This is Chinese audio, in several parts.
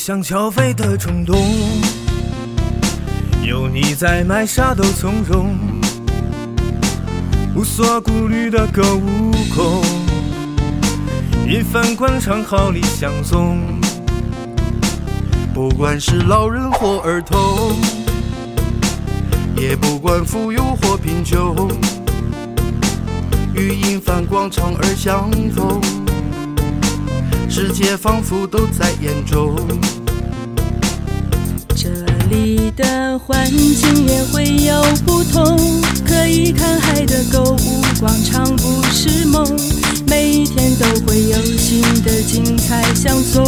想消费的冲动，有你在，买啥都从容，无所顾虑的购物狂，一番广场好礼相送，不管是老人或儿童，也不管富有或贫穷，与银帆广场而相逢。世界仿佛都在眼中。这里的环境也会有不同，可以看海的购物广场不是梦，每一天都会有新的精彩相送。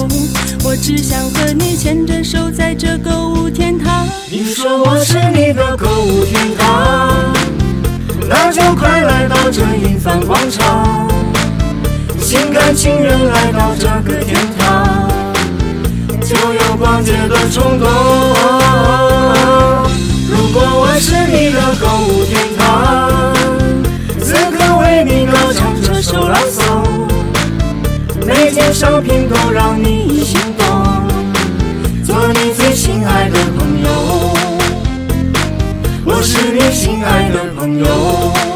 我只想和你牵着手，在这购物天堂。你说我是你的购物天堂，那就快来到这银帆广场。心甘情愿来到这个天堂，就有逛街的冲动。如果我是你的购物天堂，此刻为你歌唱这首朗诵，每件商品都让你心动，做你最心爱的朋友，我是你心爱的朋友。